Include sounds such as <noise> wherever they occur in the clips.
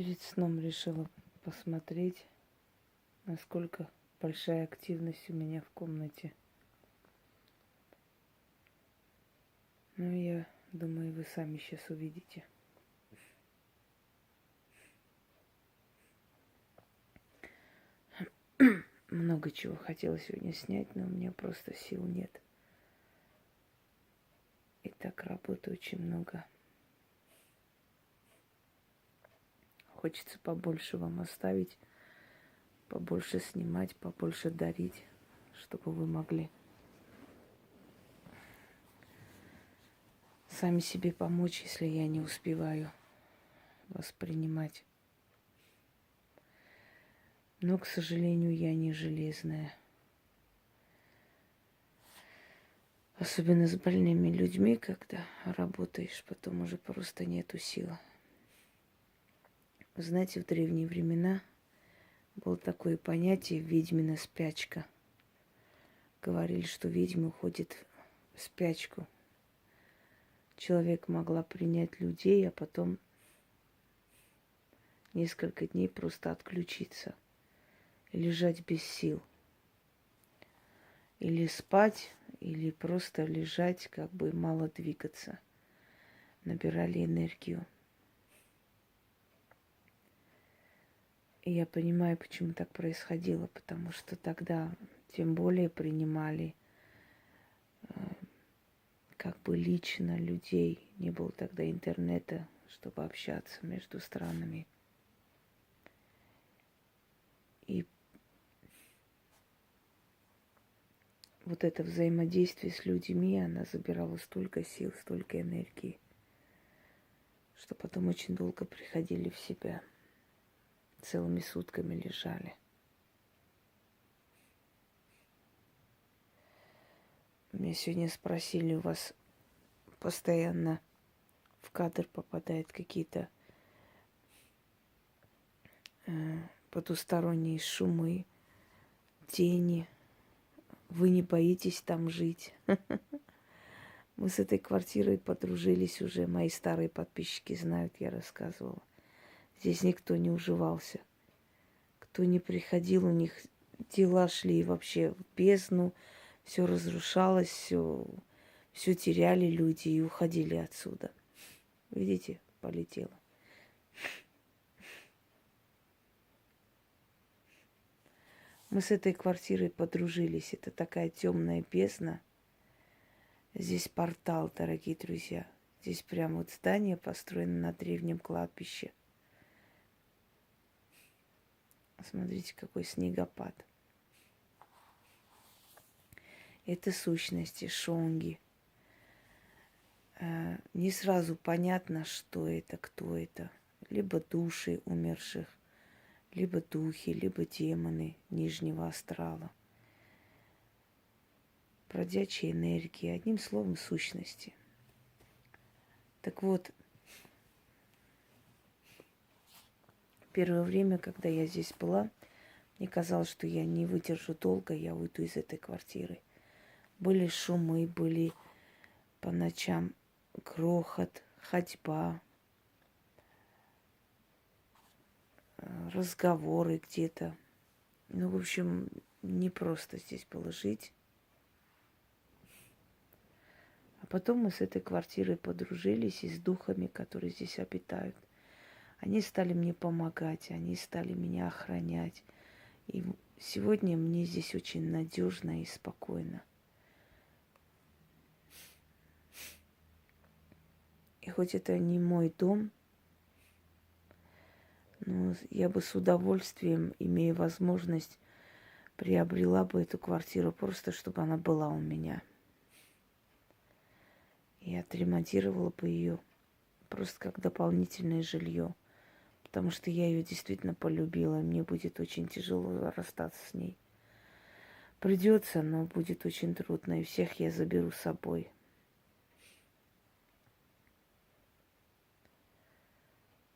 Перед сном решила посмотреть, насколько большая активность у меня в комнате. Ну, я думаю, вы сами сейчас увидите. <clears throat> Много чего хотела сегодня снять, но у меня просто сил нет. И так работы очень много. Хочется побольше вам оставить, побольше снимать, побольше дарить, чтобы вы могли сами себе помочь, если я не успеваю воспринимать. Но, к сожалению, я не железная. Особенно с больными людьми, когда работаешь, потом уже просто нету силы. Вы знаете, в древние времена было такое понятие ведьмина спячка. Говорили, что ведьма уходит в спячку – человек могла принять людей, а потом несколько дней просто отключиться лежать без сил. Или спать, или просто лежать, как бы мало двигаться. Набирали энергию. Я понимаю, почему так происходило, потому что тогда тем более принимали э, как бы лично людей. Не было тогда интернета, чтобы общаться между странами. И вот это взаимодействие с людьми, она забирала столько сил, столько энергии, что потом очень долго приходили в себя. Целыми сутками лежали. Меня сегодня спросили, у вас постоянно в кадр попадают какие-то э, потусторонние шумы, тени. Вы не боитесь там жить? <laughs> Мы с этой квартирой подружились уже, мои старые подписчики знают, я рассказывала. Здесь никто не уживался. Кто не приходил, у них дела шли вообще в бездну, все разрушалось, все, все теряли люди и уходили отсюда. Видите, полетело. Мы с этой квартирой подружились. Это такая темная бездна. Здесь портал, дорогие друзья. Здесь прямо вот здание построено на древнем кладбище. Смотрите, какой снегопад это сущности, шонги. Э, не сразу понятно, что это, кто это. Либо души умерших, либо духи, либо демоны нижнего астрала. Бродячие энергии, одним словом, сущности. Так вот, первое время, когда я здесь была, мне казалось, что я не выдержу долго, я уйду из этой квартиры. Были шумы, были по ночам грохот, ходьба, э, разговоры где-то. Ну, в общем, не просто здесь было жить. А потом мы с этой квартирой подружились и с духами, которые здесь обитают. Они стали мне помогать, они стали меня охранять. И сегодня мне здесь очень надежно и спокойно. И хоть это не мой дом, но я бы с удовольствием, имея возможность, приобрела бы эту квартиру просто, чтобы она была у меня. И отремонтировала бы ее просто как дополнительное жилье. Потому что я ее действительно полюбила. Мне будет очень тяжело расстаться с ней. Придется, но будет очень трудно. И всех я заберу с собой.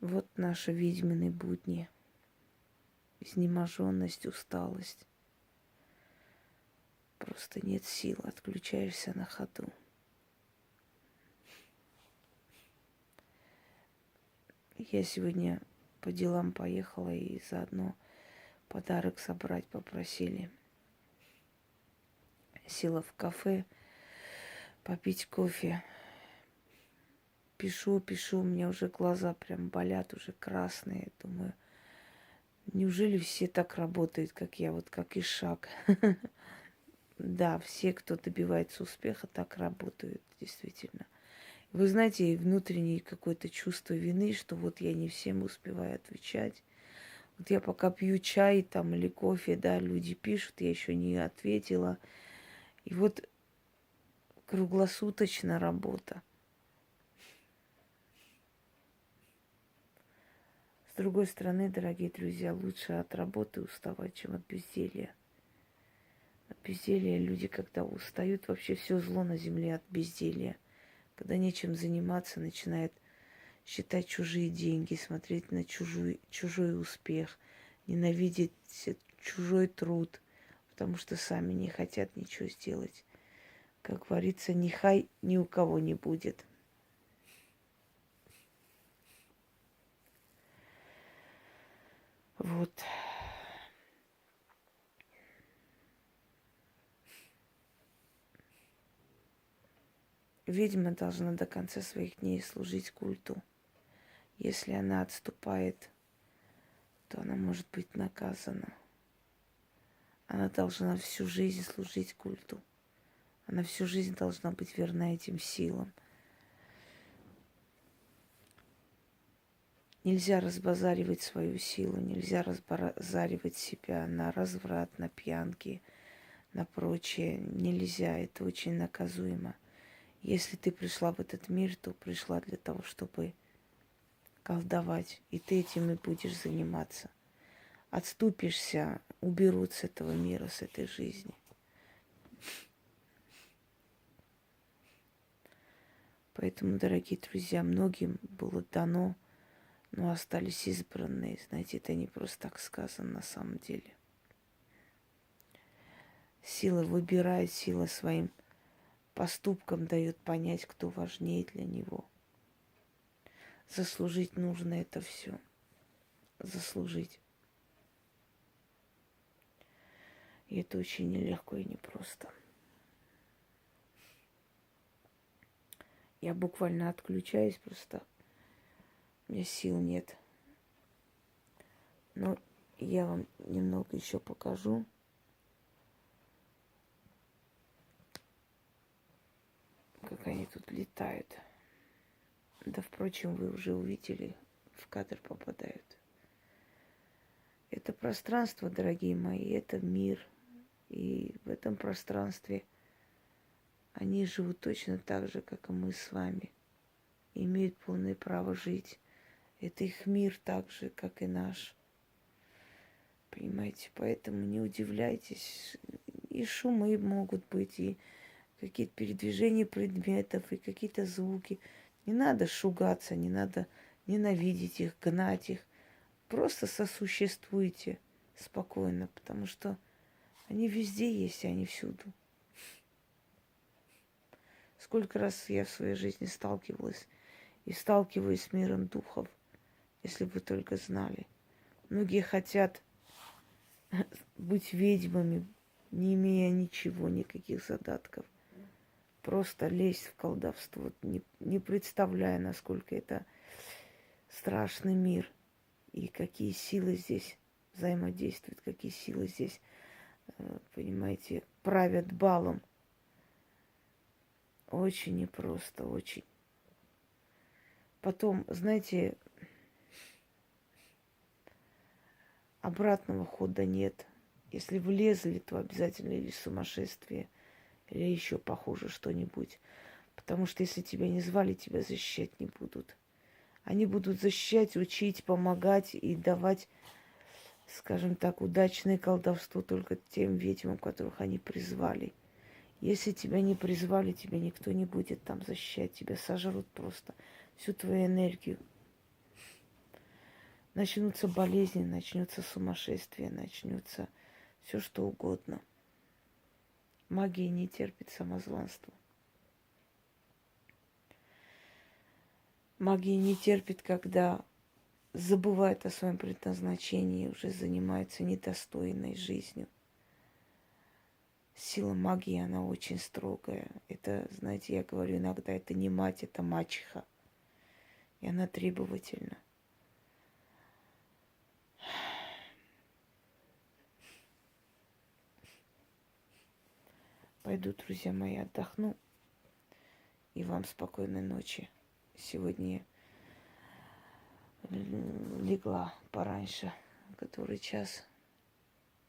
Вот наши ведьмины будни. Изнеможенность, усталость. Просто нет сил, отключаешься на ходу. Я сегодня по делам поехала и заодно подарок собрать попросили. Села в кафе попить кофе. Пишу, пишу, у меня уже глаза прям болят, уже красные. Думаю, неужели все так работают, как я, вот как и шаг. <laughs> Да, все, кто добивается успеха, так работают, действительно. Вы знаете, внутреннее какое-то чувство вины, что вот я не всем успеваю отвечать. Вот я пока пью чай там или кофе, да, люди пишут, я еще не ответила. И вот круглосуточная работа. С другой стороны, дорогие друзья, лучше от работы уставать, чем от безделья. От безделья люди, когда устают, вообще все зло на земле от безделья. Когда нечем заниматься, начинает считать чужие деньги, смотреть на чужой, чужой успех, ненавидеть чужой труд, потому что сами не хотят ничего сделать. Как говорится, ни хай ни у кого не будет. Вот. Ведьма должна до конца своих дней служить культу. Если она отступает, то она может быть наказана. Она должна всю жизнь служить культу. Она всю жизнь должна быть верна этим силам – Нельзя разбазаривать свою силу, нельзя разбазаривать себя на разврат, на пьянки, на прочее. Нельзя, это очень наказуемо. Если ты пришла в этот мир, то пришла для того, чтобы колдовать, и ты этим и будешь заниматься. Отступишься, уберут с этого мира, с этой жизни. Поэтому, дорогие друзья, многим было дано но остались избранные. Знаете, это не просто так сказано на самом деле. Сила выбирает, сила своим поступкам дает понять, кто важнее для него. Заслужить нужно это все. Заслужить. И это очень нелегко и непросто. Я буквально отключаюсь просто у меня сил нет. Но я вам немного еще покажу. Как они тут летают. Да, впрочем, вы уже увидели, в кадр попадают. Это пространство, дорогие мои, это мир. И в этом пространстве они живут точно так же, как и мы с вами. Имеют полное право жить. Это их мир так же, как и наш. Понимаете, поэтому не удивляйтесь. И шумы могут быть, и какие-то передвижения предметов, и какие-то звуки. Не надо шугаться, не надо ненавидеть их, гнать их. Просто сосуществуйте спокойно, потому что они везде есть, они всюду. Сколько раз я в своей жизни сталкивалась и сталкиваюсь с миром духов – если бы только знали. Многие хотят <laughs> быть ведьмами, не имея ничего, никаких задатков. Просто лезть в колдовство, не, не представляя, насколько это страшный мир и какие силы здесь взаимодействуют, какие силы здесь, э, понимаете, правят балом. Очень непросто, очень. Потом, знаете, обратного хода нет. Если влезли, то обязательно или сумасшествие, или еще похуже что-нибудь. Потому что если тебя не звали, тебя защищать не будут. Они будут защищать, учить, помогать и давать, скажем так, удачное колдовство только тем ведьмам, которых они призвали. Если тебя не призвали, тебя никто не будет там защищать, тебя сожрут просто всю твою энергию начнутся болезни, начнется сумасшествие, начнется все что угодно. Магия не терпит самозванства. Магия не терпит, когда забывает о своем предназначении, уже занимается недостойной жизнью. Сила магии, она очень строгая. Это, знаете, я говорю иногда, это не мать, это мачеха. И она требовательна. Пойду, друзья мои, отдохну. И вам спокойной ночи. Сегодня легла пораньше, который час,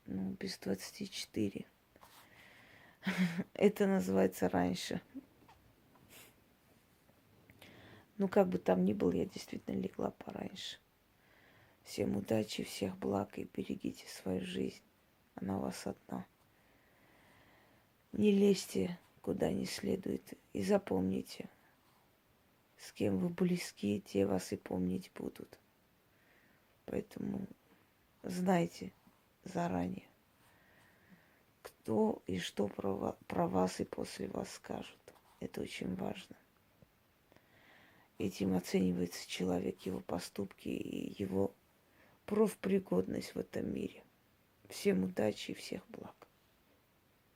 ну, без 24. Это называется раньше. Ну, как бы там ни было, я действительно легла пораньше. Всем удачи, всех благ и берегите свою жизнь. Она у вас одна. Не лезьте куда не следует. И запомните, с кем вы близки, те вас и помнить будут. Поэтому знайте заранее, кто и что про, про вас и после вас скажут. Это очень важно. Этим оценивается человек, его поступки и его профпригодность в этом мире. Всем удачи и всех благ.